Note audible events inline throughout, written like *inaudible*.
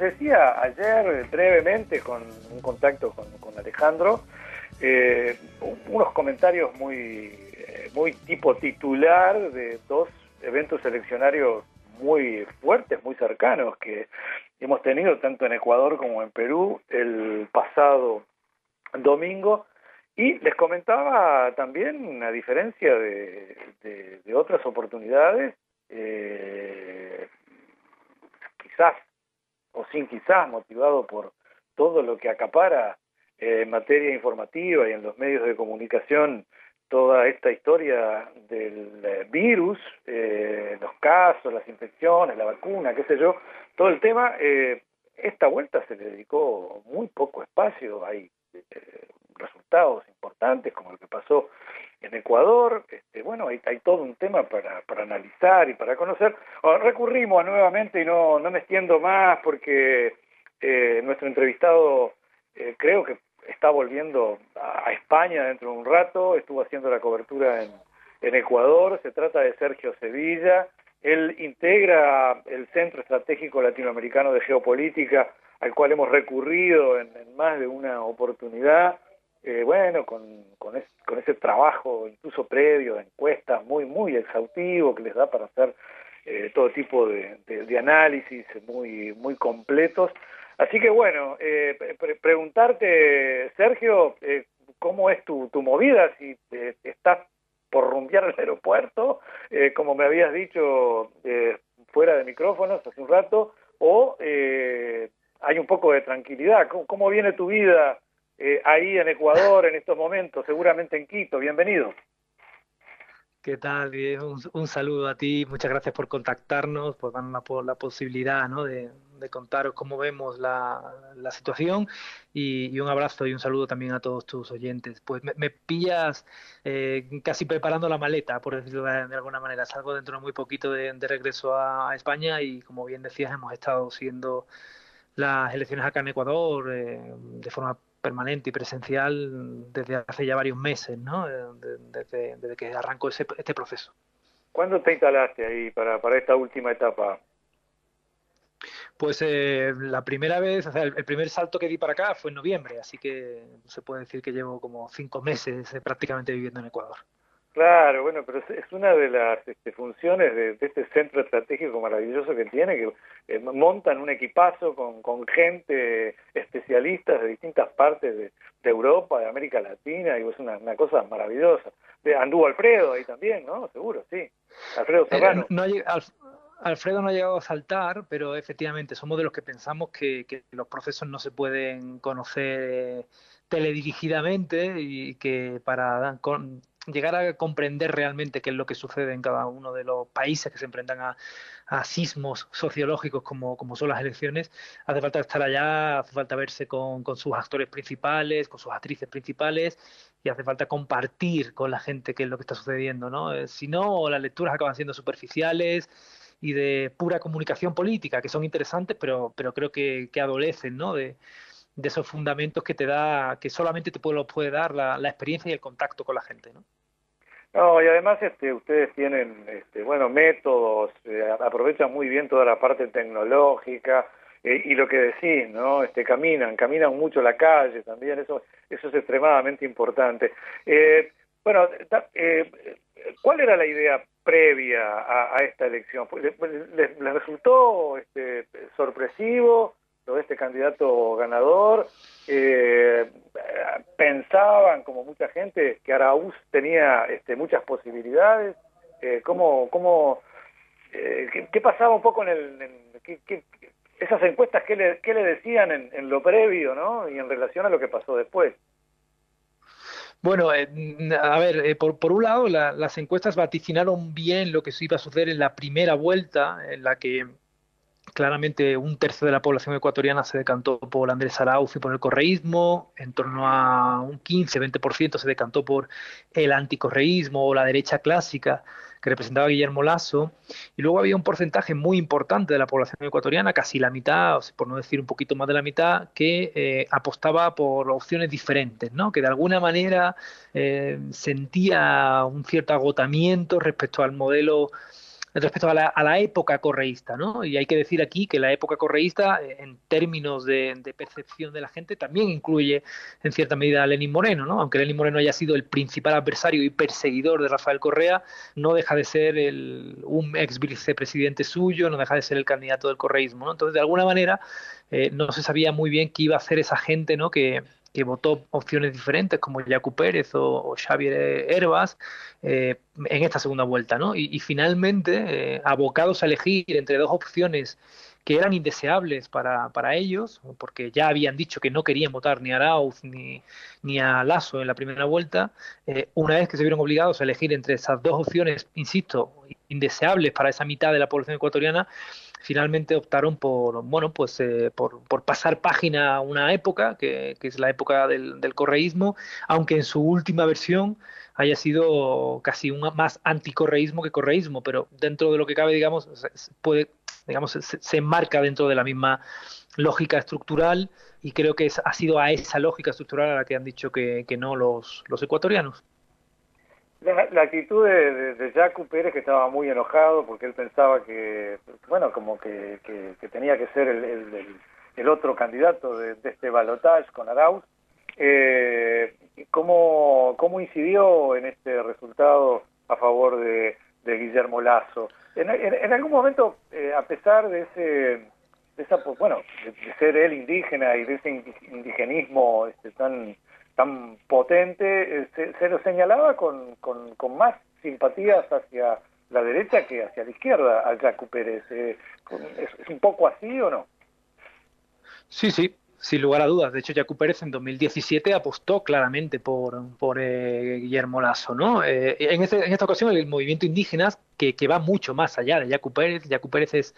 decía ayer brevemente con un contacto con, Alejandro, eh, unos comentarios muy, eh, muy tipo titular de dos eventos eleccionarios muy fuertes, muy cercanos, que hemos tenido tanto en Ecuador como en Perú el pasado domingo. Y les comentaba también, a diferencia de, otras oportunidades, eh, quizás o sin quizás, motivado por todo lo que acapara eh, en materia informativa y en los medios de comunicación toda esta historia del eh, virus, eh, los casos, las infecciones, la vacuna, qué sé yo, todo el tema, eh, esta vuelta se le dedicó muy poco espacio, hay resultados importantes como lo que pasó en Ecuador, este, bueno, hay, hay, todo un tema para, para analizar y para conocer. recurrimos nuevamente y no, no me extiendo más porque nuestro entrevistado creo que está volviendo a España dentro de un rato, estuvo haciendo la cobertura en, Ecuador, se trata de Sergio Sevilla, él integra el Centro Estratégico Latinoamericano de Geopolítica, al cual hemos recurrido en, más de una oportunidad, eh, bueno, con, con, ese trabajo incluso previo de encuestas muy, muy exhaustivo que les da para hacer eh, todo tipo de, de, análisis muy, muy completos. Así que bueno, eh, preguntarte, Sergio, eh, ¿cómo es tu, tu movida? Si eh, estás por rumbear al aeropuerto, eh, como me habías dicho fuera de micrófonos hace un rato, o hay un poco de tranquilidad. ¿Cómo, cómo viene tu vida ahí en Ecuador en estos momentos? Seguramente en Quito. Bienvenido. ¿Qué tal? Un, un, saludo a ti, muchas gracias por contactarnos, por darnos la, la posibilidad ¿no? de, de, contaros cómo vemos la, la situación y, un abrazo y un saludo también a todos tus oyentes. Pues me, pillas eh, casi preparando la maleta, por decirlo de, alguna manera. Salgo dentro de muy poquito de, regreso a, España y como bien decías hemos estado siguiendo las elecciones acá en Ecuador eh, de forma permanente y presencial desde hace ya varios meses, ¿no? Eh, desde, desde que arrancó ese, este proceso. ¿Cuándo te instalaste ahí para, para esta última etapa? Pues eh, la primera vez, o sea, el, primer salto que di para acá fue en noviembre, así que se puede decir que llevo como cinco meses eh, prácticamente viviendo en Ecuador. Claro, bueno, pero es una de las este, funciones de, este centro estratégico maravilloso que tiene, que eh, montan un equipazo con, con gente especialistas de distintas partes de, Europa, de América Latina, y es una, cosa maravillosa. De, anduvo Alfredo ahí también, ¿no? Seguro, sí. Alfredo eh, Serrano. no, Alfredo no ha llegado a saltar, pero efectivamente somos de los que pensamos que, que los procesos no se pueden conocer teledirigidamente y que para con, llegar a comprender realmente qué es lo que sucede en cada uno de los países que se enfrentan a, sismos sociológicos como, son las elecciones, hace falta estar allá, hace falta verse con, sus actores principales, con sus actrices principales y hace falta compartir con la gente qué es lo que está sucediendo. ¿no? Eh, si no, las lecturas acaban siendo superficiales y de pura comunicación política, que son interesantes, pero, pero creo que, que adolecen ¿no? de, de esos fundamentos que te da, que solamente te puede, dar la, experiencia y el contacto con la gente, ¿no? No, y además este, ustedes tienen, este, bueno, métodos, eh, aprovechan muy bien toda la parte tecnológica eh, y lo que decís, ¿no? Este, caminan, caminan mucho la calle también, eso, eso es extremadamente importante. Eh, bueno, ¿cuál era la idea previa a, esta elección? ¿Les, les, les resultó este, sorpresivo? Este candidato ganador. Eh, pensaban, como mucha gente, que Araúz tenía este, muchas posibilidades. Eh, ¿Cómo, cómo eh, qué, pasaba un poco en el... esas encuestas, ¿qué le, qué le decían en, lo previo ¿no? y en relación a lo que pasó después? Bueno, eh, a ver, por, por, un lado, las encuestas vaticinaron bien lo que iba a suceder en la primera vuelta, en la que claramente un tercio de la población ecuatoriana se decantó por Andrés Arauz y por el correísmo, en torno a un 15-20% se decantó por el anticorreísmo o la derecha clásica que representaba Guillermo Lasso, y luego había un porcentaje muy importante de la población ecuatoriana, casi la mitad, por no decir un poquito más de la mitad, que eh, apostaba por opciones diferentes, ¿no? que de alguna manera eh, sentía un cierto agotamiento respecto al modelo respecto a la, época correísta, ¿no? Y hay que decir aquí que la época correísta, eh, en términos de, de, percepción de la gente, también incluye en cierta medida a Lenín Moreno, ¿no? Aunque Lenín Moreno haya sido el principal adversario y perseguidor de Rafael Correa, no deja de ser el, un ex vicepresidente suyo, no deja de ser el candidato del correísmo, ¿no? Entonces, de alguna manera, eh, no se sabía muy bien qué iba a hacer esa gente, ¿no? Que, que votó opciones diferentes como Yacu Pérez o, Xavier Herbas eh, en esta segunda vuelta, ¿no? Y, finalmente, eh, abocados a elegir entre dos opciones que eran indeseables para, para, ellos, porque ya habían dicho que no querían votar ni a Arauz ni, ni a Lasso en la primera vuelta, eh, una vez que se vieron obligados a elegir entre esas dos opciones, insisto, indeseables para esa mitad de la población ecuatoriana, finalmente optaron por, bueno, pues, eh, por, por, pasar página a una época, que, es la época del, del, correísmo, aunque en su última versión haya sido casi un más anticorreísmo que correísmo, pero dentro de lo que cabe, digamos, puede, digamos, se, se enmarca dentro de la misma lógica estructural y creo que es, ha sido a esa lógica estructural a la que han dicho que, no los ecuatorianos. La, la, actitud de, de, de Jacu Pérez, que estaba muy enojado porque él pensaba que, bueno, como que, que, tenía que ser el, el, otro candidato de, este balotage con Arauz, eh, ¿cómo, ¿cómo incidió en este resultado a favor de, de Guillermo Lazo? En, en, algún momento, eh, a pesar de ese, de esa, bueno, de, de, ser él indígena y de ese indigenismo este, tan tan potente, se, se, lo señalaba con, con, más simpatías hacia la derecha que hacia la izquierda al Jacu Pérez. Eh, ¿es, ¿es, un poco así o no? Sí, sí, sin lugar a dudas. De hecho, Jacu Pérez en 2017 apostó claramente por, por eh, Guillermo Lasso. ¿no? Eh, en, este, en, esta ocasión, el movimiento indígena, que, que va mucho más allá de Jacu Pérez, Jacu Pérez es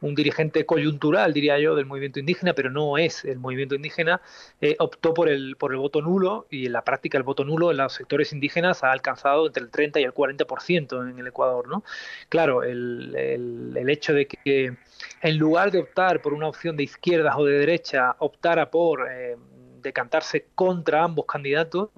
un dirigente coyuntural, diría yo, del movimiento indígena, pero no es el movimiento indígena, eh, optó por el, por el voto nulo y en la práctica el voto nulo en los sectores indígenas ha alcanzado entre el 30 y el 40% en el Ecuador. ¿no? Claro, el, el, hecho de que en lugar de optar por una opción de izquierdas o de derecha, optara por... Eh, decantarse contra ambos candidatos,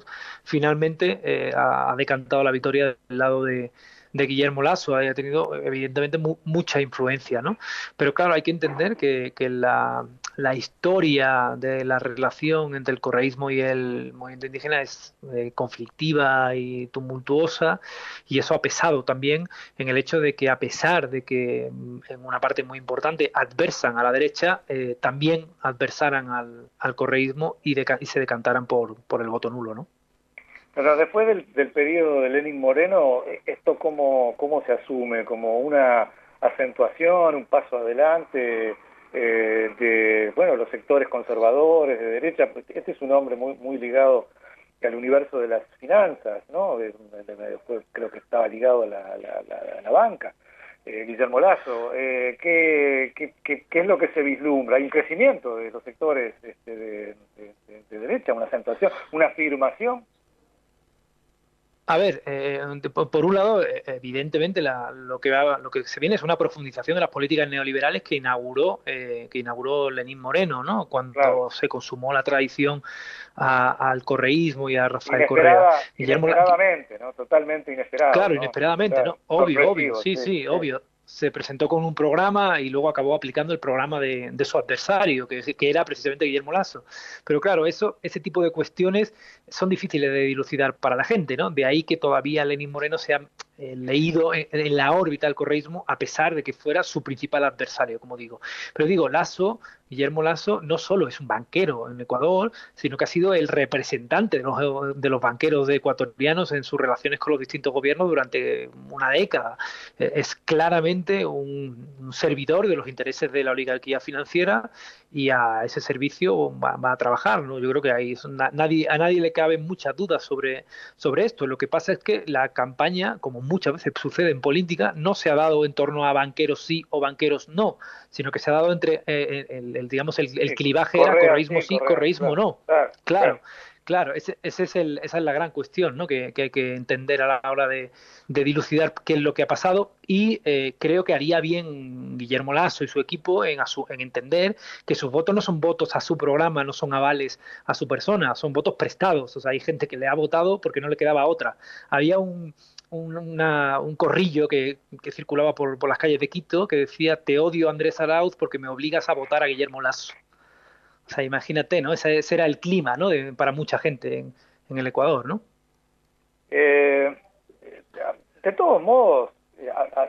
finalmente eh, ha decantado la victoria del lado de, de Guillermo Lasso haya tenido evidentemente mu mucha influencia, ¿no? Pero claro, hay que entender que, la, historia de la relación entre el correísmo y el movimiento indígena es eh, conflictiva y tumultuosa y eso ha pesado también en el hecho de que a pesar de que mm, en una parte muy importante adversan a la derecha, eh, también adversaran al, al correísmo y se decantaran por, por el voto nulo, ¿no? Pero después del, del periodo de Lenin Moreno, ¿esto cómo, cómo se asume? ¿Como una acentuación, un paso adelante eh, de bueno los sectores conservadores, de derecha? Este es un hombre muy, muy ligado al universo de las finanzas, ¿no? Después creo que estaba ligado a la, la, la, banca. Eh, Guillermo Lazo, eh, ¿qué, qué, qué, ¿qué, es lo que se vislumbra? Hay un crecimiento de los sectores este, de, de derecha, una acentuación, una afirmación a ver, eh, por un lado, eh, evidentemente la, lo, que va, lo que se viene es una profundización de las políticas neoliberales que inauguró eh, que inauguró Lenín Moreno, ¿no? Cuando claro. se consumó la tradición a, al correísmo y a Rafael Inesperada, Correa. Guillermo, inesperadamente, ¿no? Totalmente inesperado. Claro, ¿no? inesperadamente, claro. ¿no? Obvio, obvio, sí, sí, sí, obvio se presentó con un programa y luego acabó aplicando el programa de, de su adversario, que, era precisamente Guillermo Lazo. Pero claro, eso, ese tipo de cuestiones son difíciles de dilucidar para la gente, ¿no? De ahí que todavía Lenín Moreno se ha eh, leído en, la órbita del correísmo, a pesar de que fuera su principal adversario, como digo. Pero digo, Lazo, Guillermo Lazo, no solo es un banquero en Ecuador, sino que ha sido el representante de los, de los banqueros ecuatorianos en sus relaciones con los distintos gobiernos durante una década. Eh, es claramente un, servidor de los intereses de la oligarquía financiera y a ese servicio va, a trabajar. ¿no? Yo creo que ahí a nadie le caben muchas dudas sobre, sobre esto. Lo que pasa es que la campaña, como muchas veces sucede en política, no se ha dado en torno a banqueros sí o banqueros no, sino que se ha dado entre, eh, el, el, digamos, el, el clivaje Correa, era correísmo sí, correísmo claro, no. Claro. claro. Claro, ese, ese es el, esa es la gran cuestión ¿no? que, que, hay que entender a la hora de, de, dilucidar qué es lo que ha pasado y eh, creo que haría bien Guillermo Lasso y su equipo en, su, en, entender que sus votos no son votos a su programa, no son avales a su persona, son votos prestados. O sea, hay gente que le ha votado porque no le quedaba otra. Había un, un corrillo que, circulaba por, las calles de Quito que decía te odio Andrés Arauz porque me obligas a votar a Guillermo Lasso. O sea, imagínate, ¿no? Ese, era el clima, ¿no? para mucha gente en, el Ecuador, ¿no? Eh, de todos modos,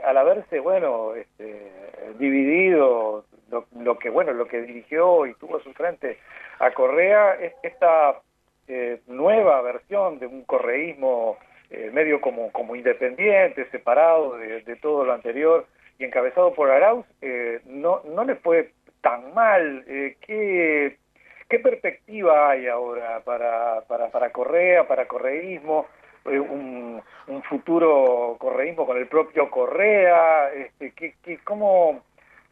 al haberse, bueno, este, dividido lo, que, bueno, lo que dirigió y tuvo a su frente a Correa, esta eh, nueva versión de un correísmo eh, medio como, como independiente, separado de, todo lo anterior y encabezado por Arauz, eh, no, no le fue tan mal. Eh, ¿qué, ¿Qué perspectiva hay ahora para, para, para Correa, para correísmo? un, un, futuro correísmo con el propio Correa, este, ¿qué, ¿cómo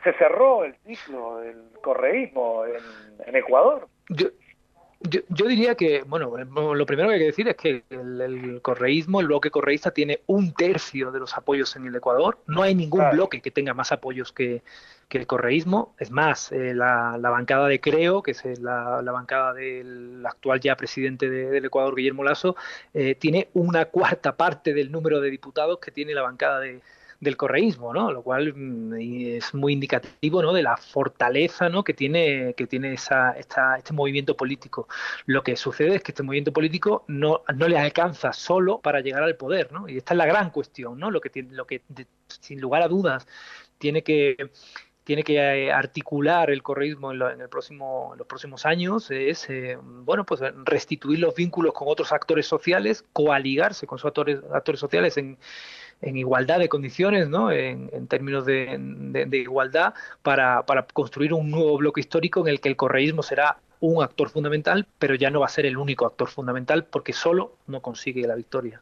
se cerró el ciclo del correísmo en, Ecuador? Yo, diría que, bueno, lo primero que hay que decir es que el, correísmo, el bloque correísta, tiene un tercio de los apoyos en el Ecuador. No hay ningún bloque que tenga más apoyos que, el correísmo. Es más, eh, la, bancada de Creo, que es la, bancada del actual ya presidente del Ecuador, Guillermo Lasso, eh, tiene una cuarta parte del número de diputados que tiene la bancada de, del correísmo, ¿no? Lo cual mm, es muy indicativo, ¿no? De la fortaleza, ¿no? Que tiene que tiene esa, esta, este movimiento político. Lo que sucede es que este movimiento político no, no le alcanza solo para llegar al poder, ¿no? Y esta es la gran cuestión, ¿no? Lo que tiene, lo que sin lugar a dudas tiene que tiene que eh, articular el correísmo en, el próximo, los próximos años es eh, bueno pues restituir los vínculos con otros actores sociales, coaligarse con sus actores, actores sociales en, en igualdad de condiciones, ¿no? en, términos de, igualdad, para, para, construir un nuevo bloque histórico en el que el correísmo será un actor fundamental, pero ya no va a ser el único actor fundamental porque solo no consigue la victoria.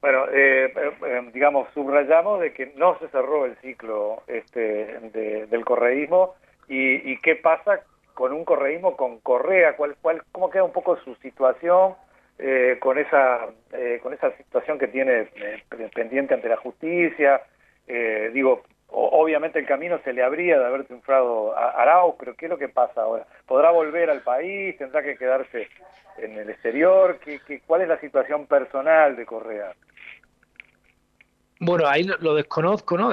Bueno, eh, eh, digamos, subrayamos de que no se cerró el ciclo este, del correísmo y, qué pasa con un correísmo con Correa, cuál, cuál, cómo queda un poco su situación eh, con esa eh, con esa situación que tiene eh, pendiente ante la justicia digo obviamente el camino se le habría de haber triunfado a Arauz pero qué es lo que pasa ahora podrá volver al país tendrá que quedarse en el exterior ¿Qué, qué, cuál es la situación personal de Correa bueno, ahí lo, desconozco, ¿no?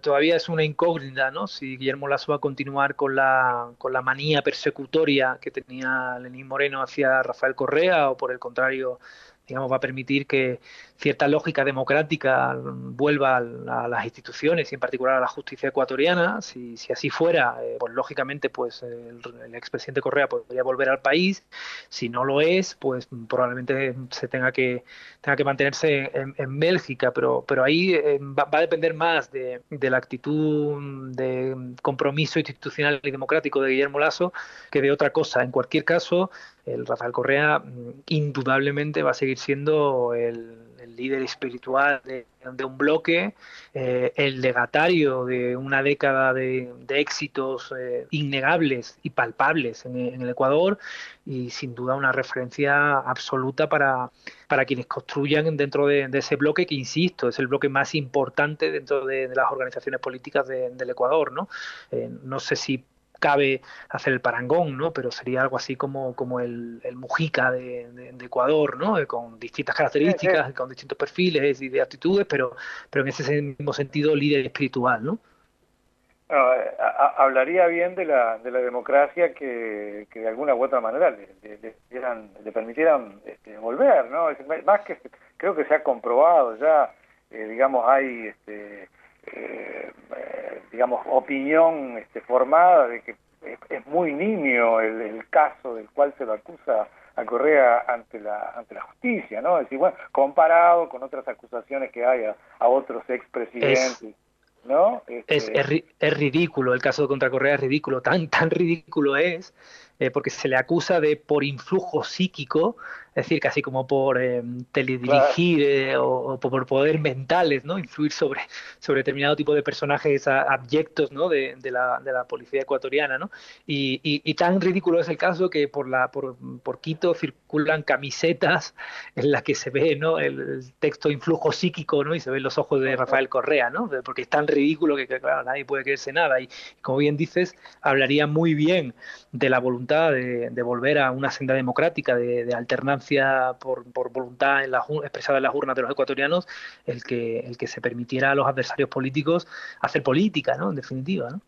todavía es una incógnita, ¿no? Si Guillermo Lasso va a continuar con la, con la manía persecutoria que tenía Lenín Moreno hacia Rafael Correa o por el contrario digamos, va a permitir que cierta lógica democrática vuelva a las instituciones y en particular a la justicia ecuatoriana. Si, si así fuera, eh, pues lógicamente pues el, expresidente Correa podría volver al país. Si no lo es, pues probablemente se tenga que tenga que mantenerse en, Bélgica, pero pero ahí eh, va, a depender más de, de, la actitud de compromiso institucional y democrático de Guillermo Lasso que de otra cosa. En cualquier caso, el Rafael Correa mm, indudablemente va a seguir siendo el, líder espiritual de, un bloque, eh, el legatario de una década de, éxitos eh, innegables y palpables en, el Ecuador y sin duda una referencia absoluta para, para quienes construyan dentro de, ese bloque que, insisto, es el bloque más importante dentro de, las organizaciones políticas del Ecuador. ¿no? Eh, no sé si cabe hacer el parangón, ¿no? Pero sería algo así como, como el, Mujica de, Ecuador, ¿no? Eh, con distintas características, con distintos perfiles y de actitudes, pero, pero en ese mismo sentido líder espiritual, ¿no? Eh, hablaría bien de la, de la democracia que, que de alguna u otra manera le, le, permitieran este, volver, ¿no? más que creo que se ha comprobado ya, eh, digamos, hay este, eh, digamos, opinión este, formada de que es, muy nimio el, caso del cual se lo acusa a Correa ante la ante la justicia, ¿no? Es decir, bueno, comparado con otras acusaciones que hay a, otros expresidentes. ¿No? Es, este, es, ridículo, el caso contra Correa es ridículo, tan, tan ridículo es, eh, porque se le acusa de por influjo psíquico es decir, casi como por eh, teledirigir eh, o, por poder mentales, ¿no? Influir sobre, sobre determinado tipo de personajes abyectos, ¿no? De, la, de la policía ecuatoriana, ¿no? Y, y, tan ridículo es el caso que por, la, por, por Quito circulan camisetas en las que se ve, ¿no? El, texto influjo psíquico, ¿no? Y se ven los ojos de Rafael Correa, ¿no? Porque es tan ridículo que, claro, nadie puede creerse nada. Y como bien dices, hablaría muy bien de la voluntad voluntad de, volver a una senda democrática, de, alternancia por, voluntad en la, expresada en las urnas de los ecuatorianos, el que, el que se permitiera a los adversarios políticos hacer política, ¿no? En definitiva, ¿no?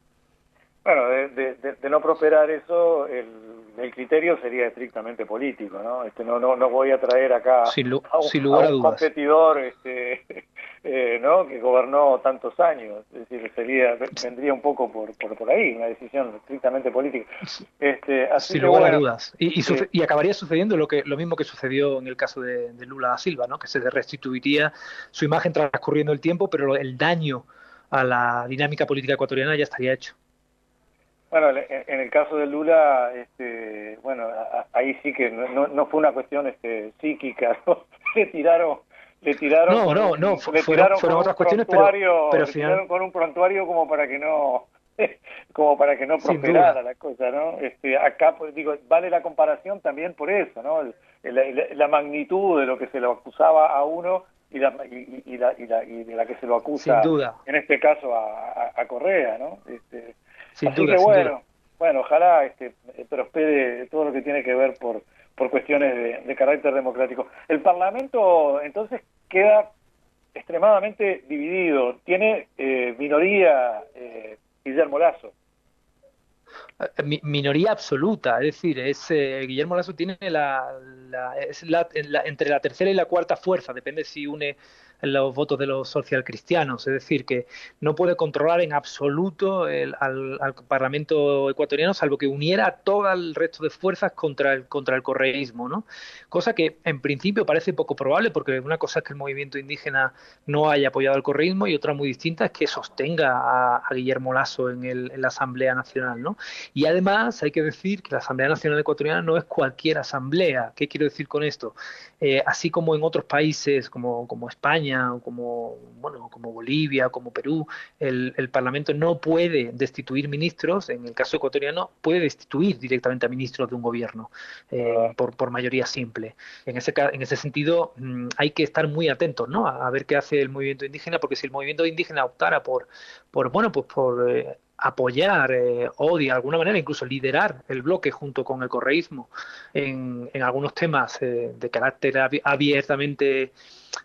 Bueno, de, no prosperar eso, el, criterio sería estrictamente político, ¿no? Este, no, no, no voy a traer acá a un, competidor este, *laughs* eh, ¿no? que gobernó tantos años. Es decir, sería, vendría un poco por, por, ahí, una decisión estrictamente política. Este, Sin lugar a dudas. Y, y, acabaría sucediendo lo que lo mismo que sucedió en el caso de, Lula da Silva, ¿no? que se restituiría su imagen transcurriendo el tiempo, pero el daño a la dinámica política ecuatoriana ya estaría hecho. Bueno, en el caso de Lula, este, bueno, ahí sí que no, no fue una cuestión este, psíquica, *laughs* ¿no? le tiraron le tiraron no, no, no, fueron, otras cuestiones, pero, pero tiraron con un prontuario como para que no *laughs* como para que no prosperara la cosa, ¿no? Este, acá, pues, digo, vale la comparación también por eso, ¿no? La, magnitud de lo que se lo acusaba a uno y la, y, la, y, la, y de la que se lo acusa, sin duda. en este caso, a, a, Correa, ¿no? Este, sin así duda, que bueno, bueno, ojalá este, prospere todo lo que tiene que ver por por cuestiones de, carácter democrático. El Parlamento entonces queda extremadamente dividido. Tiene eh, minoría eh, Guillermo Lazo. Eh, minoría absoluta, es decir, es Guillermo Lazo tiene la, es la, entre la tercera y la cuarta fuerza, depende si une los votos de los socialcristianos, es decir, que no puede controlar en absoluto al, Parlamento ecuatoriano, salvo que uniera todo el resto de fuerzas contra el, contra el correísmo, ¿no? Cosa que en principio parece poco probable, porque una cosa es que el movimiento indígena no haya apoyado al correísmo y otra muy distinta es que sostenga a, Guillermo Lasso en, el, la Asamblea Nacional, ¿no? Y además hay que decir que la Asamblea Nacional Ecuatoriana no es cualquier asamblea. ¿Qué quiero decir con esto? Eh, así como en otros países como, como España, o como, bueno, como Bolivia, como Perú, el, Parlamento no puede destituir ministros, en el caso ecuatoriano puede destituir directamente a ministros de un gobierno eh, ah. por, por, mayoría simple. En ese, en ese sentido mm, hay que estar muy atentos ¿no? a, ver qué hace el movimiento indígena, porque si el movimiento indígena optara por, por bueno, pues por... Eh, apoyar eh, o de alguna manera incluso liderar el bloque junto con el correísmo en, en algunos temas de carácter abiertamente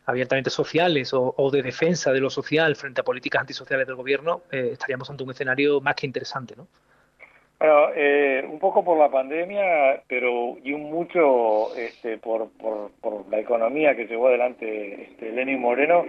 abiertamente sociales o, de defensa de lo social frente a políticas antisociales del gobierno, eh, estaríamos ante un escenario más que interesante, ¿no? Eh, un poco por la pandemia, pero y un mucho este, por, por, la economía que llevó adelante este, Lenin Moreno,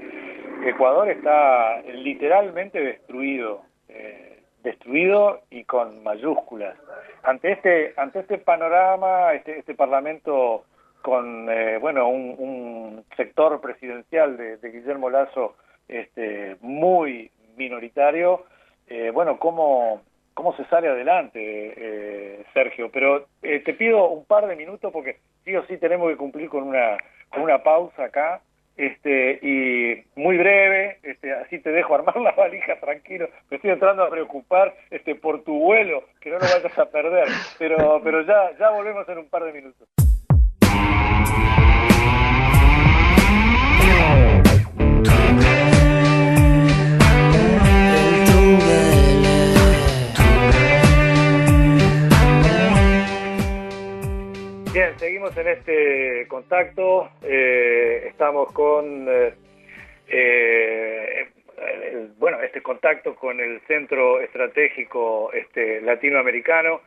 Ecuador está literalmente destruido, eh, destruido y con mayúsculas. Ante este, ante este panorama, este, este parlamento con eh, bueno un, sector presidencial de, Guillermo Lazo este, muy minoritario eh, bueno cómo cómo se sale adelante eh, Sergio pero te pido un par de minutos porque sí o sí tenemos que cumplir con una con una pausa acá este y muy breve este así te dejo armar la valija tranquilo. Me estoy entrando a preocupar este por tu vuelo que no lo vayas a perder. Pero pero ya ya volvemos en un par de minutos Bien, seguimos en este contacto. Eh, estamos con, eh, eh, bueno, este contacto con el Centro Estratégico este, Latinoamericano.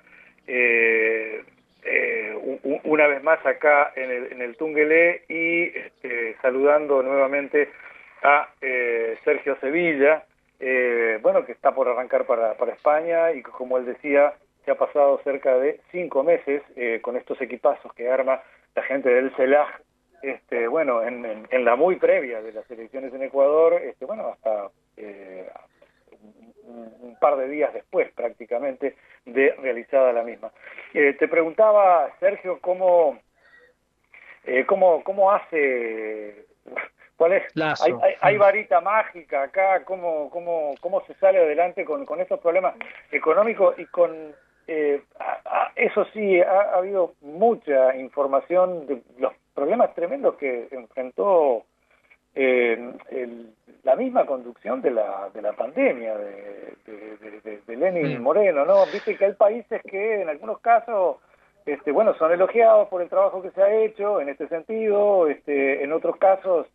una vez más acá en el, en el Tungelé y este, saludando nuevamente a Sergio Sevilla, bueno, que está por arrancar para, para España y como él decía, que ha pasado cerca de cinco meses eh, con estos equipazos que arma la gente del CELAG, este, bueno, en, en, la muy previa de las elecciones en Ecuador, este, bueno, hasta eh, un, par de días después prácticamente de realizada la misma. Eh, te preguntaba, Sergio, cómo, cómo, cómo hace ¿Cuál es? Hay, hay, varita mágica acá, ¿cómo, cómo, cómo se sale adelante con, con estos problemas económicos y con eh, eso sí, ha, habido mucha información de los problemas tremendos que enfrentó eh, la misma conducción de la, de la pandemia de, de, de, Lenin Moreno, ¿no? Viste que hay países que en algunos casos, este, bueno, son elogiados por el trabajo que se ha hecho en este sentido, este, en otros casos,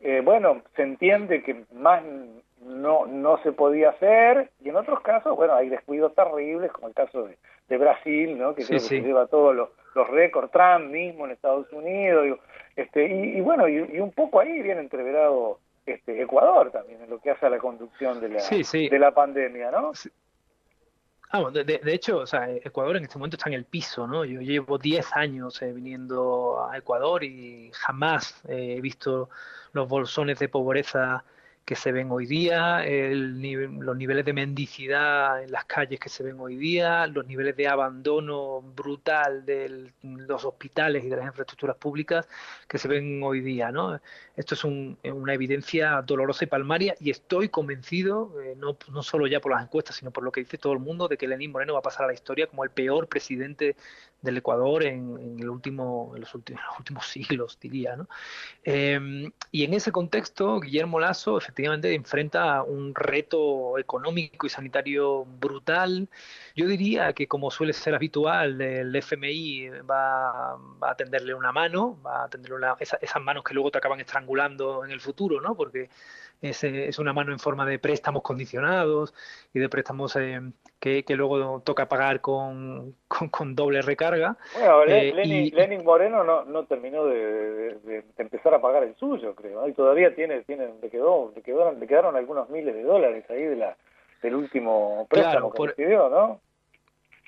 eh, bueno, se entiende que más no, no se podía hacer, y en otros casos, bueno, hay descuidos terribles, como el caso de, Brasil, ¿no? Que creo que se lleva todos los, los récords, Trump mismo en Estados Unidos, este, y, bueno, y, y, un poco ahí viene entreverado este, Ecuador también en lo que hace a la conducción de la, De la pandemia, ¿no? Ah, de, de, hecho, o sea, Ecuador en este momento está en el piso, ¿no? Yo llevo 10 años eh, viniendo a Ecuador y jamás he visto los bolsones de pobreza que se ven hoy día, el, los niveles de mendicidad en las calles que se ven hoy día, los niveles de abandono brutal de los hospitales y de las infraestructuras públicas que se ven hoy día. ¿no? Esto es una evidencia dolorosa y palmaria y estoy convencido, eh, no, no solo ya por las encuestas, sino por lo que dice todo el mundo, de que Lenín Moreno va a pasar a la historia como el peor presidente del Ecuador en, en los, últimos, *laughs* últimos siglos, diría. ¿no? Em, y en ese contexto, Guillermo Lazo efectivamente enfrenta un reto económico y sanitario brutal. Yo diría que, como suele ser habitual, el FMI va, va a tenderle una mano, va a tenderle una, esas manos que luego te acaban estrangulando en el futuro, ¿no? porque es, es una mano en forma de préstamos condicionados y de préstamos eh, que, que, luego toca pagar con, con, doble recarga. Bueno, eh, Lenin, Moreno no, no terminó de, de, empezar a pagar el suyo, creo, y todavía tiene, tiene le, quedó, le, quedaron, le quedaron algunos miles de dólares ahí de la, del último préstamo que recibió, ¿no?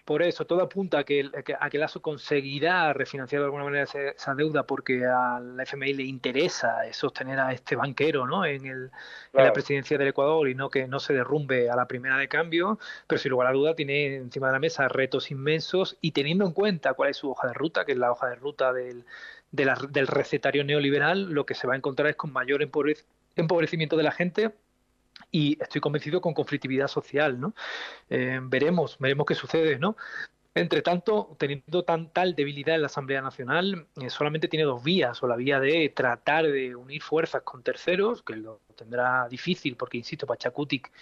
Por eso, todo apunta a que, a que Lazo conseguirá refinanciar de alguna manera esa deuda porque a la FMI le interesa sostener a este banquero ¿no? en, el, en la presidencia del Ecuador y no que no se derrumbe a la primera de cambio, pero sin lugar a duda tiene encima de la mesa retos inmensos y teniendo en cuenta cuál es su hoja de ruta, que es la hoja de ruta del, del recetario neoliberal, lo que se va a encontrar es con mayor empobrecimiento de la gente y estoy convencido con conflictividad social, ¿no? Eh, veremos, veremos qué sucede, ¿no? Entre tanto, teniendo tan tal debilidad en la Asamblea Nacional, eh, solamente tiene dos vías, o la vía de tratar de unir fuerzas con terceros, que lo tendrá difícil porque, insisto, Pachacutic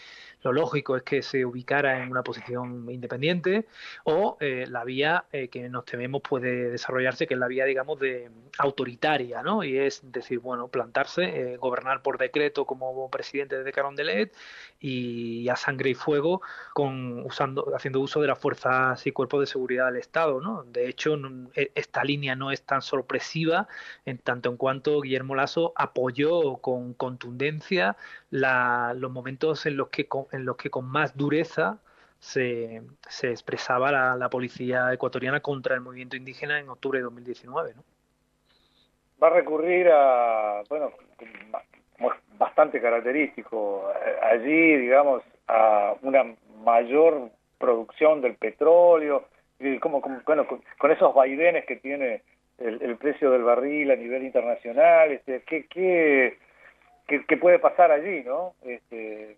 lo lógico es que se ubicara en una posición independiente, o eh, la vía eh, que nos tememos puede desarrollarse, que es la vía, digamos, de autoritaria, ¿no? Y es decir, bueno, plantarse, gobernar por decreto como presidente de Carondelet y a sangre y fuego con usando haciendo uso de las fuerzas y cuerpos de seguridad del Estado, ¿no? De hecho, e, esta línea no es tan sorpresiva en tanto en cuanto Guillermo Lasso apoyó con contundencia los momentos en los que en los que con más dureza se, se expresaba la, la, policía ecuatoriana contra el movimiento indígena en octubre de 2019, ¿no? Va a recurrir a, bueno, bastante característico eh, allí, digamos, a una mayor producción del petróleo, y como, bueno, con, esos vaivenes que tiene el, precio del barril a nivel internacional, este, ¿qué, qué, qué, puede pasar allí, no? Este...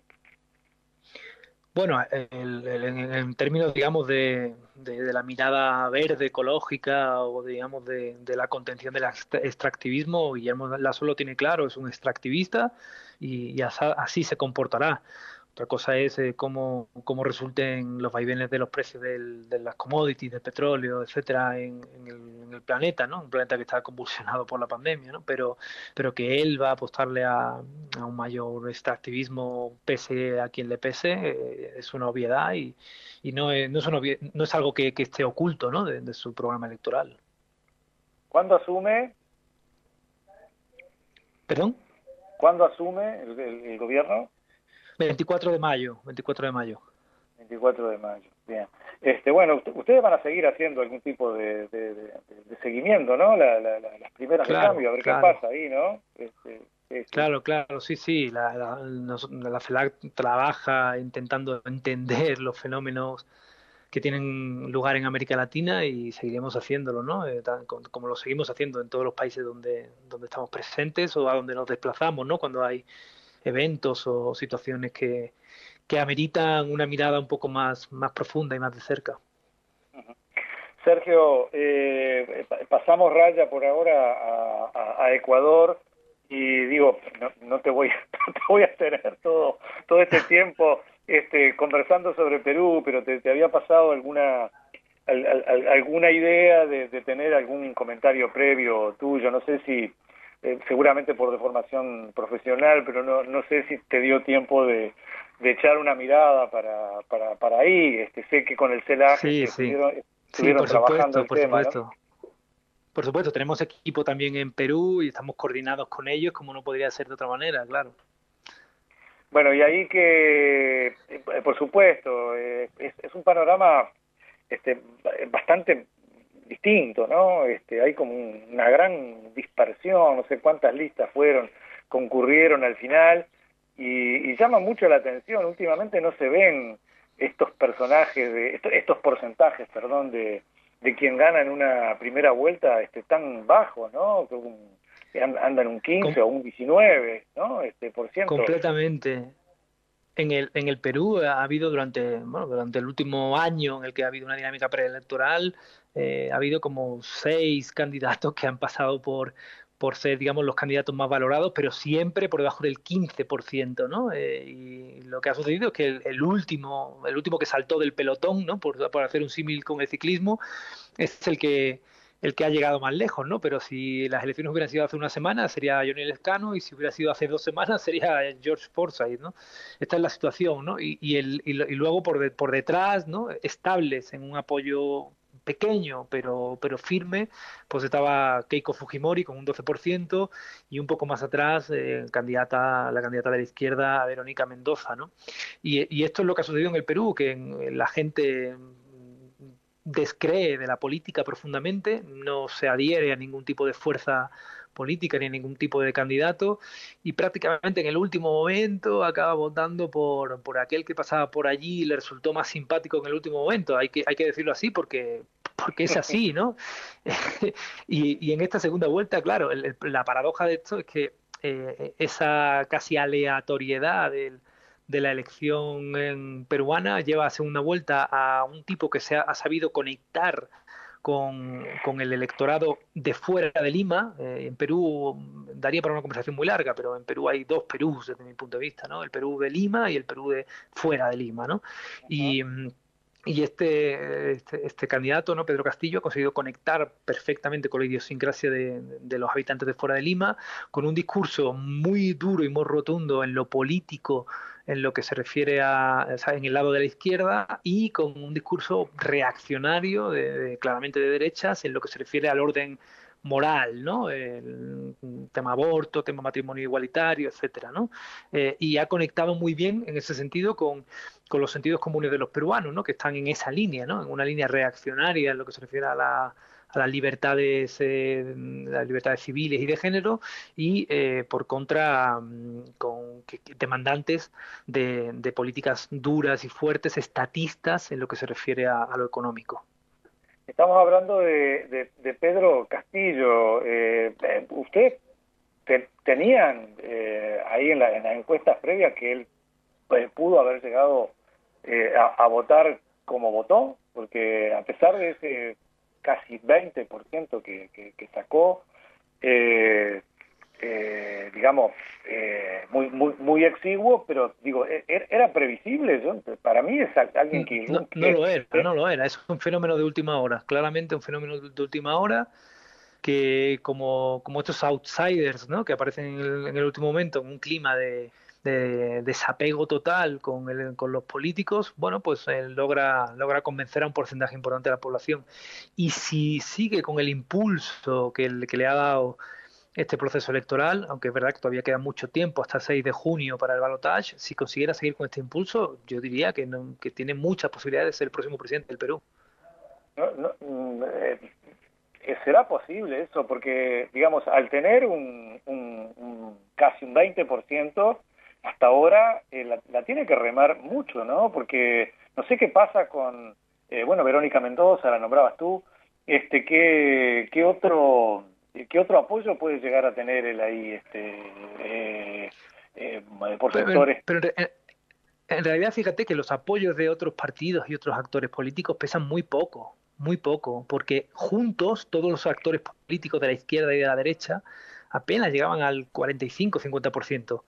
Bueno, en términos, digamos, de, la mirada verde, ecológica o, digamos, de, de la contención del extractivismo, Guillermo Lasso lo tiene claro, es un extractivista y, y así se comportará. Otra cosa es eh, cómo, cómo, resulten los vaivenes de los precios del, de las commodities, del petróleo, etcétera, en, el, planeta, ¿no? Un planeta que está convulsionado por la pandemia, ¿no? Pero, pero que él va a apostarle a, un mayor extractivismo pese a quien le pese, eh, es una obviedad y, y no, es, no, es no es algo que, que, esté oculto, ¿no? De, su programa electoral. ¿Cuándo asume? ¿Perdón? ¿Cuándo asume el gobierno? 24 de mayo, 24 de mayo. 24 de mayo, bien. Este, bueno, ustedes van a seguir haciendo algún tipo de, seguimiento, ¿no? las primeras de cambio, a ver qué pasa ahí, ¿no? Este, Claro, claro, sí, sí. La, la, la CELAC trabaja intentando *laughs* entender los fenómenos que tienen lugar en América Latina y seguiremos haciéndolo, ¿no? Eh, como lo seguimos haciendo en todos los países donde, donde estamos presentes o a donde nos desplazamos, ¿no? Cuando hay eventos o situaciones que, que ameritan una mirada un poco más, más profunda y más de cerca. Sergio, eh, pasamos raya por ahora a, Ecuador. y digo, no, no te voy, *laughs* no te voy a tener todo, todo este *laughs* tiempo este, conversando sobre Perú, pero te, te había pasado alguna alguna idea de, tener algún comentario previo tuyo, no sé si eh, seguramente por deformación profesional, pero no, no sé si te dio tiempo de, de echar una mirada para, para, para ahí, este, sé que con el CELAG sí, estuvieron, por trabajando supuesto, por Supuesto. Por supuesto, tenemos equipo también en Perú y estamos coordinados con ellos, como no podría ser de otra manera, claro. Bueno, y ahí que, eh, por supuesto, eh, es, es, un panorama este, bastante distinto, ¿no? Este, hay como una gran dispersión, no sé cuántas listas fueron, concurrieron al final, y, llama mucho la atención, últimamente no se ven estos personajes, de, estos, porcentajes, perdón, de, de quien gana en una primera vuelta este, tan bajos, ¿no? andan un 15 o un 19, ¿no? Este, por ciento. Completamente. En el, en el Perú ha habido durante, bueno, durante el último año en el que ha habido una dinámica preelectoral, eh, ha habido como seis candidatos que han pasado por, por ser, digamos, los candidatos más valorados, pero siempre por debajo del 15%, ¿no? Eh, y lo que ha sucedido es que el, último, el último que saltó del pelotón, ¿no? Por, por hacer un símil con el ciclismo, es el que el que ha llegado más lejos, ¿no? Pero si las elecciones hubieran sido hace una semana, sería Johnny Lescano, y si hubiera sido hace dos semanas, sería George Forsyth, ¿no? Esta es la situación, ¿no? Y, el, y, luego por, detrás, ¿no? Estables en un apoyo pequeño pero, pero firme, pues estaba Keiko Fujimori con un 12% y un poco más atrás eh, la candidata de la izquierda Verónica Mendoza. ¿no? Y, y, esto es lo que ha sucedido en el Perú, que la gente descree de la política profundamente, no se adhiere a ningún tipo de fuerza política ni a ningún tipo de candidato y prácticamente en el último momento acaba votando por, por aquel que pasaba por allí y le resultó más simpático en el último momento. Hay que, hay que decirlo así porque, porque es así, ¿no? *laughs* y, y, en esta segunda vuelta, claro, la paradoja de esto es que eh, esa casi aleatoriedad del de la elección peruana lleva a segunda vuelta a un tipo que se ha, sabido conectar con, con, el electorado de fuera de Lima. Eh, en Perú daría para una conversación muy larga, pero en Perú hay dos Perús desde mi punto de vista, ¿no? El Perú de Lima y el Perú de fuera de Lima, ¿no? Y y este, este, este, candidato, ¿no? Pedro Castillo, ha conseguido conectar perfectamente con la idiosincrasia de, de, los habitantes de fuera de Lima, con un discurso muy duro y muy rotundo en lo político, en lo que se refiere a, en el lado de la izquierda, y con un discurso reaccionario, de, claramente de derechas, en lo que se refiere al orden moral, ¿no? El tema aborto, tema matrimonio igualitario, etcétera, ¿no? Eh, y ha conectado muy bien en ese sentido con, con, los sentidos comunes de los peruanos, ¿no? Que están en esa línea, ¿no? En una línea reaccionaria en lo que se refiere a, la, las libertades, eh, las libertades civiles y de género, y eh, por contra mm, con demandantes de, de, políticas duras y fuertes, estatistas en lo que se refiere a lo económico. Estamos hablando de, de, Pedro Castillo. Eh, eh ¿Ustedes tenían eh, ahí en, la, en las encuestas previas que él pues, pudo haber llegado eh, a, votar como votó? Porque a pesar de ese casi 20% que, que, que sacó, eh, eh, digamos, eh, muy, muy, muy exiguo, pero digo, e, e, era previsible. Yo, para mí es alguien que no, lo era, no lo era. Es un fenómeno de última hora, claramente un fenómeno de última hora que como, como estos outsiders ¿no? que aparecen en el, en el último momento en un clima de, de desapego total con, el, con los políticos, bueno, pues eh, logra, logra convencer a un porcentaje importante de la población. Y si sigue con el impulso que, que le ha dado este proceso electoral, aunque es verdad que todavía queda mucho tiempo hasta el 6 de junio para el balotaje, si consiguiera seguir con este impulso, yo diría que, que tiene muchas posibilidades de ser el próximo presidente del Perú. Mm, eh, ¿Será posible eso? Porque, digamos, al tener un, un, casi un 20%, hasta ahora eh, la, tiene que remar mucho, ¿no? Porque no sé qué pasa con, eh, bueno, Verónica Mendoza, la nombrabas tú, este, ¿qué, qué otro ¿Qué otro apoyo puede llegar a tener él ahí este, eh, eh, por sectores? Pero, en realidad, fíjate que los apoyos de otros partidos y otros actores políticos pesan muy poco, muy poco, porque juntos todos los actores políticos de la izquierda y de la derecha apenas llegaban al 45-50%.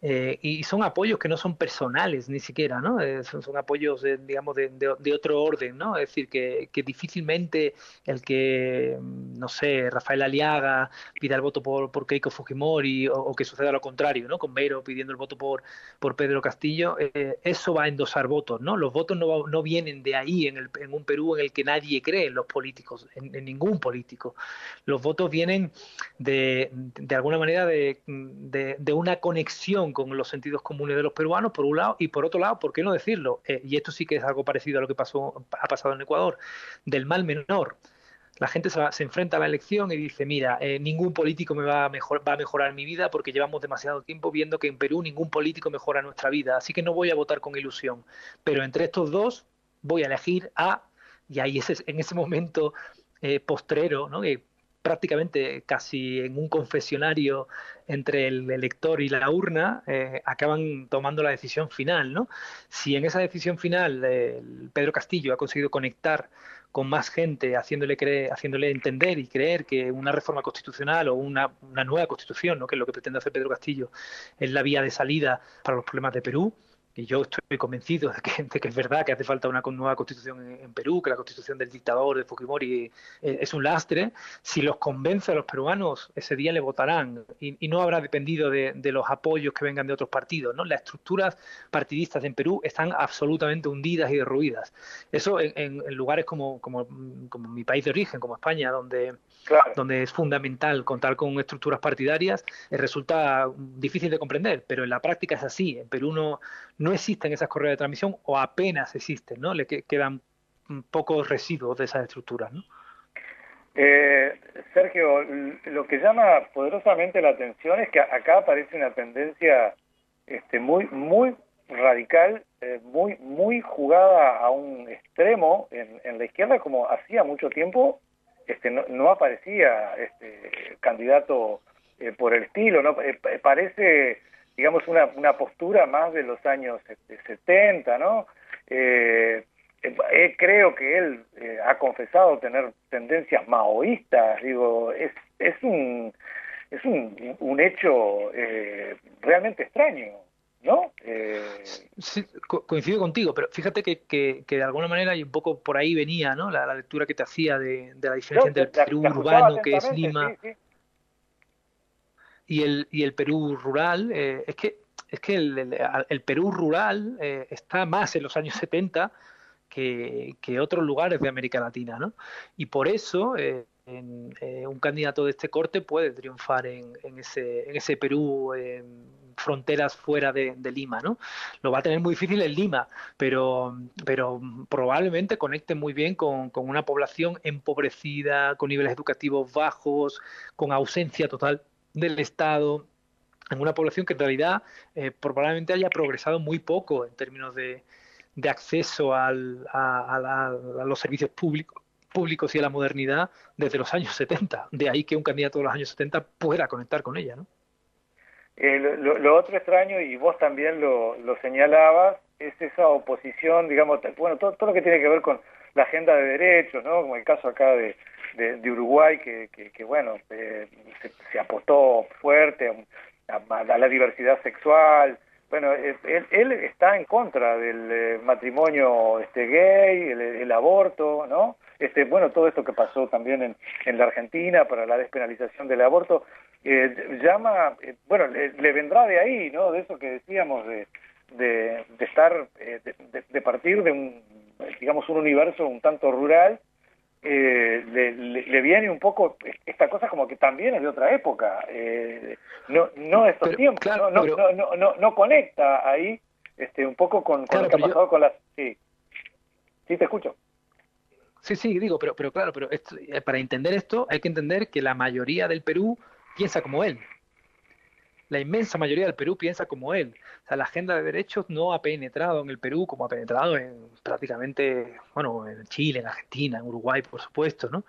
Eh, y son apoyos que no son personales ni siquiera, ¿no? Eh, son, apoyos, digamos, de, de, otro orden, ¿no? Es decir, que, que, difícilmente el que, no sé, Rafael Aliaga pida el voto por, por Keiko Fujimori o, que suceda lo contrario, ¿no? Con Mero pidiendo el voto por, por Pedro Castillo, eh, eso va a endosar votos, ¿no? Los votos no, no vienen de ahí, en, el, en, un Perú en el que nadie cree en los políticos, en, en ningún político. Los votos vienen de, de alguna manera de, de una conexión con los sentidos comunes de los peruanos, por un lado, y por otro lado, ¿por qué no decirlo? Eh, y esto sí que es algo parecido a lo que pasó, ha pasado en Ecuador, del mal menor. La gente se, enfrenta a la elección y dice, mira, eh, ningún político me va a, mejor, va a mejorar mi vida porque llevamos demasiado tiempo viendo que en Perú ningún político mejora nuestra vida, así que no voy a votar con ilusión. Pero entre estos dos voy a elegir a, y ahí ese, en ese momento eh, postrero, ¿no? Prácticamente casi en un confesionario entre el elector y la urna, eh, acaban tomando la decisión final. ¿no? Si en esa decisión final Pedro Castillo ha conseguido conectar con más gente, haciéndole, creer, haciéndole entender y creer que una reforma constitucional o una, una nueva constitución, ¿no? que es lo que pretende hacer Pedro Castillo, es la vía de salida para los problemas de Perú, y yo estoy convencido de que, que, es verdad que hace falta una nueva constitución en, Perú, que la constitución del dictador de Fujimori eh, es, un lastre. Si los convence a los peruanos, ese día le votarán y, no habrá dependido de, los apoyos que vengan de otros partidos. ¿no? Las estructuras partidistas en Perú están absolutamente hundidas y derruidas. Eso en, lugares como, como, como, mi país de origen, como España, donde, donde es fundamental contar con estructuras partidarias, eh, resulta difícil de comprender, pero en la práctica es así. En Perú no no existen esas correas de transmisión o apenas existen, ¿no? Le quedan pocos residuos de esas estructuras, ¿no? Eh, Sergio, lo que llama poderosamente la atención es que acá aparece una tendencia este, muy, muy radical, eh, muy, muy jugada a un extremo en, la izquierda, como hacía mucho tiempo este, no, aparecía este, candidato eh, por el estilo, no parece digamos, una, una postura más de los años 70, este, ¿no? Eh, eh, creo que él eh, ha confesado tener tendencias maoístas, digo, es, es un es un, un hecho realmente extraño, ¿no? Sí, coincido contigo, pero fíjate que, que, que, de alguna manera y un poco por ahí venía, ¿no? La, lectura que te hacía de, de la diferencia entre el Perú urbano, que es Lima, y el, y el Perú rural, eh, es que, es que el, Perú rural eh, está más en los años *laughs* 70 que, que, otros lugares de América Latina, ¿no? Y por eso eh, un candidato de este corte puede triunfar en, en ese, en ese Perú fronteras fuera de, de, Lima, ¿no? Lo va a tener muy difícil en Lima, pero, pero probablemente conecte muy bien con, con una población empobrecida, con niveles educativos bajos, con ausencia total del Estado en una población que en realidad eh, probablemente haya progresado muy poco en términos de, acceso al, a, los servicios públicos públicos y a la modernidad desde los años 70. De ahí que un candidato de los años 70 pueda conectar con ella. ¿no? Eh, lo, otro extraño, y vos también lo, lo, señalabas, es esa oposición, digamos, bueno, todo, todo, lo que tiene que ver con la agenda de derechos, ¿no? como el caso acá de, de, Uruguay, que, que, bueno, eh, se, apostó fuerte a, la diversidad sexual. Bueno, eh, él, él está en contra del eh, matrimonio este gay, el, aborto, ¿no? Este, bueno, todo esto que pasó también en, en la Argentina para la despenalización del aborto, llama, bueno, le, vendrá de ahí, ¿no? De eso que decíamos, de, de, de estar, de, de, partir de un, digamos, un universo un tanto rural eh, le, viene un poco esta cosa como que también es de otra época, eh, no, no de estos tiempos, no, no, no, no, no, conecta ahí este, un poco con, con lo que ha pasado con las... Sí. sí, te escucho. Sí, sí, digo, pero, pero claro, pero esto, eh, para entender esto hay que entender que la mayoría del Perú piensa como él la inmensa mayoría del Perú piensa como él. O sea, la agenda de derechos no ha penetrado en el Perú como ha penetrado en prácticamente, bueno, en Chile, en Argentina, en Uruguay, por supuesto, ¿no?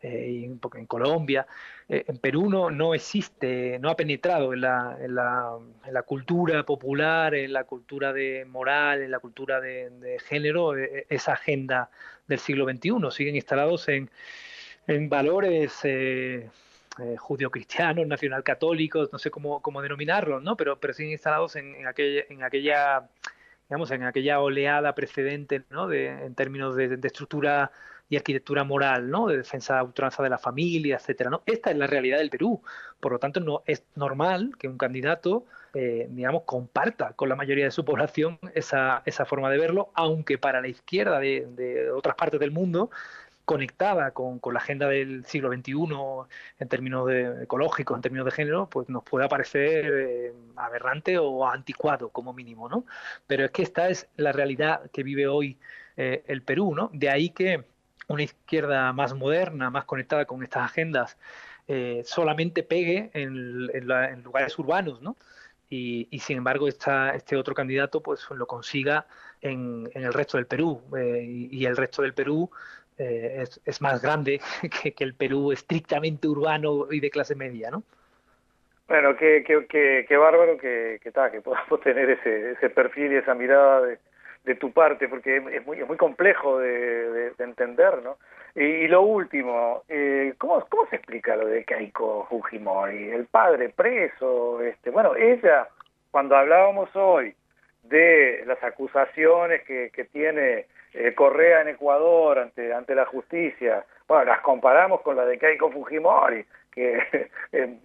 Eh, y en, Colombia. Eh, en Perú no, no existe, no ha penetrado en la, en, en cultura popular, en la cultura de moral, en la cultura de, género, eh, esa agenda del siglo XXI. Siguen instalados en, en valores eh, judio-cristianos, nacional-católicos, no sé cómo, cómo denominarlos, ¿no? Pero, pero siguen instalados en, aquella, en aquella digamos, en aquella oleada precedente, ¿no? De, en términos de, estructura y arquitectura moral, ¿no? De defensa de ultranza de la familia, etcétera, ¿no? Esta es la realidad del Perú. Por lo tanto, no es normal que un candidato, eh, digamos, comparta con la mayoría de su población esa, esa forma de verlo, aunque para la izquierda de, de otras partes del mundo conectada con, con, la agenda del siglo XXI en términos de, ecológicos, en términos de género, pues nos puede parecer eh, aberrante o anticuado como mínimo, ¿no? Pero es que esta es la realidad que vive hoy eh, el Perú, ¿no? De ahí que una izquierda más moderna, más conectada con estas agendas, eh, solamente pegue en, en, lugares urbanos, ¿no? Y, y sin embargo esta, este otro candidato pues lo consiga en, en el resto del Perú y, el resto del Perú eh, es, es, más grande *laughs* que, que, el Perú estrictamente urbano y de clase media, ¿no? Bueno, qué, qué, qué, bárbaro que, que, que podamos *laughs* tener ese, ese perfil y esa mirada de, de tu parte, porque es muy, es muy complejo de, de, de entender, ¿no? Y, y, lo último, eh, ¿cómo, ¿cómo se explica lo de Keiko Fujimori? El padre preso, este, bueno, ella, cuando hablábamos hoy de las acusaciones que, que tiene eh, Correa en Ecuador ante, ante la justicia, bueno, las comparamos con la de Keiko Fujimori, que *laughs* eh,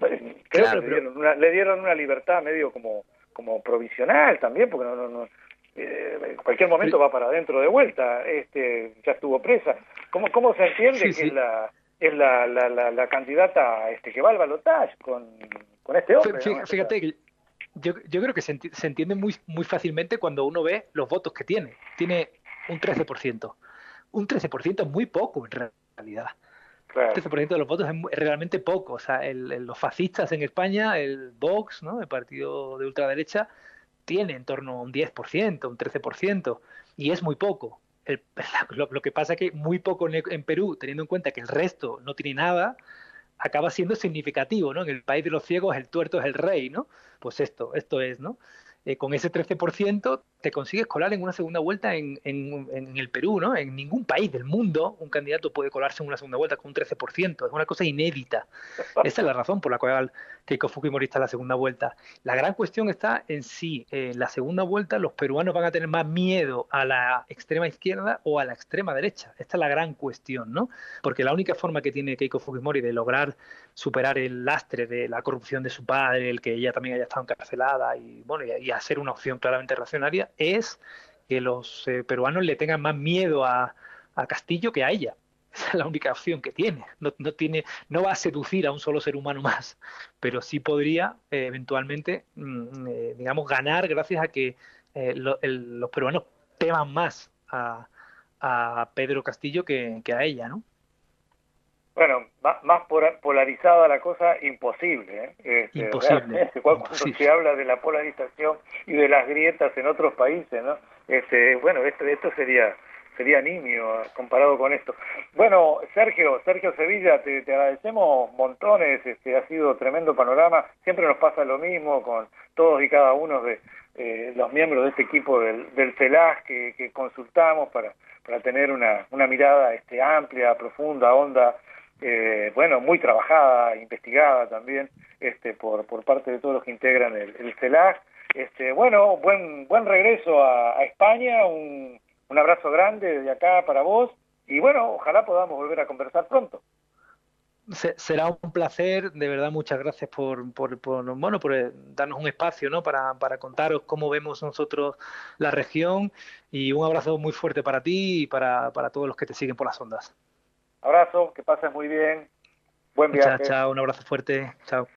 creo claro, que le dieron, una, le dieron una libertad medio como, como provisional también, porque no, no, no eh, en cualquier momento va para adentro de vuelta, este, ya estuvo presa. ¿Cómo, cómo se entiende sí, que sí. es la es la, la, la, la, candidata este, que va al balotaje con, con este hombre? Fíjate, ¿no? fíjate que yo, yo creo que se entiende muy, muy fácilmente cuando uno ve los votos que tiene. Tiene un 13%. Un 13% es muy poco en realidad. Claro. El 13% de los votos es realmente poco. O sea, el, el, los fascistas en España, el Vox, ¿no? el partido de ultraderecha, tiene en torno a un 10%, un 13%, y es muy poco. El, *laughs* lo, lo, que pasa es que muy poco en, en, Perú, teniendo en cuenta que el resto no tiene nada, acaba siendo significativo, ¿no? En el país de los ciegos el tuerto es el rey, ¿no? Pues esto, esto es, ¿no? Eh, con ese 13% te consigues colar en una segunda vuelta en, en, en, el Perú, ¿no? En ningún país del mundo un candidato puede colarse en una segunda vuelta con un 13%. Es una cosa inédita. Esa es la razón por la cual Keiko Fujimori está en la segunda vuelta. La gran cuestión está en si en eh, la segunda vuelta los peruanos van a tener más miedo a la extrema izquierda o a la extrema derecha. Esta es la gran cuestión, ¿no? Porque la única forma que tiene Keiko Fujimori de lograr superar el lastre de la corrupción de su padre, el que ella también haya estado encarcelada y, bueno, y, y hacer una opción claramente racionaria, es que los eh, peruanos le tengan más miedo a, a, Castillo que a ella. *laughs* Esa es la única opción que tiene. No, no, tiene. no va a seducir a un solo ser humano más, *laughs* pero sí podría eh, eventualmente, mm, eh, digamos, ganar gracias a que los peruanos teman más a, a Pedro Castillo que, que a ella, ¿no? Bueno, más polarizada la cosa, imposible. ¿eh? Este, imposible. Cuando sí. se habla de la polarización y de las grietas en otros países, ¿no? Este, bueno, esto, esto sería sería nimio comparado con esto. Bueno, Sergio, Sergio Sevilla, te, te agradecemos montones, este, ha sido tremendo panorama, siempre nos pasa lo mismo con todos y cada uno de eh, los miembros de este equipo del, del CELAS que, que consultamos para, para tener una, una mirada este, amplia, profunda, honda eh, bueno, muy trabajada, investigada también este, por, por parte de todos los que integran el, el CELAC. Este, bueno, buen, buen regreso a, a España, un, un abrazo grande desde acá para vos y bueno, ojalá podamos volver a conversar pronto será un placer, de verdad muchas gracias por, por, por, bueno, por eh, darnos un espacio ¿no? para, para contaros cómo vemos nosotros la región y un abrazo muy fuerte para ti y para, para todos los que te siguen por las ondas. Abrazo, que pases muy bien. Buen viaje. Chao, chao, un abrazo fuerte. Chao.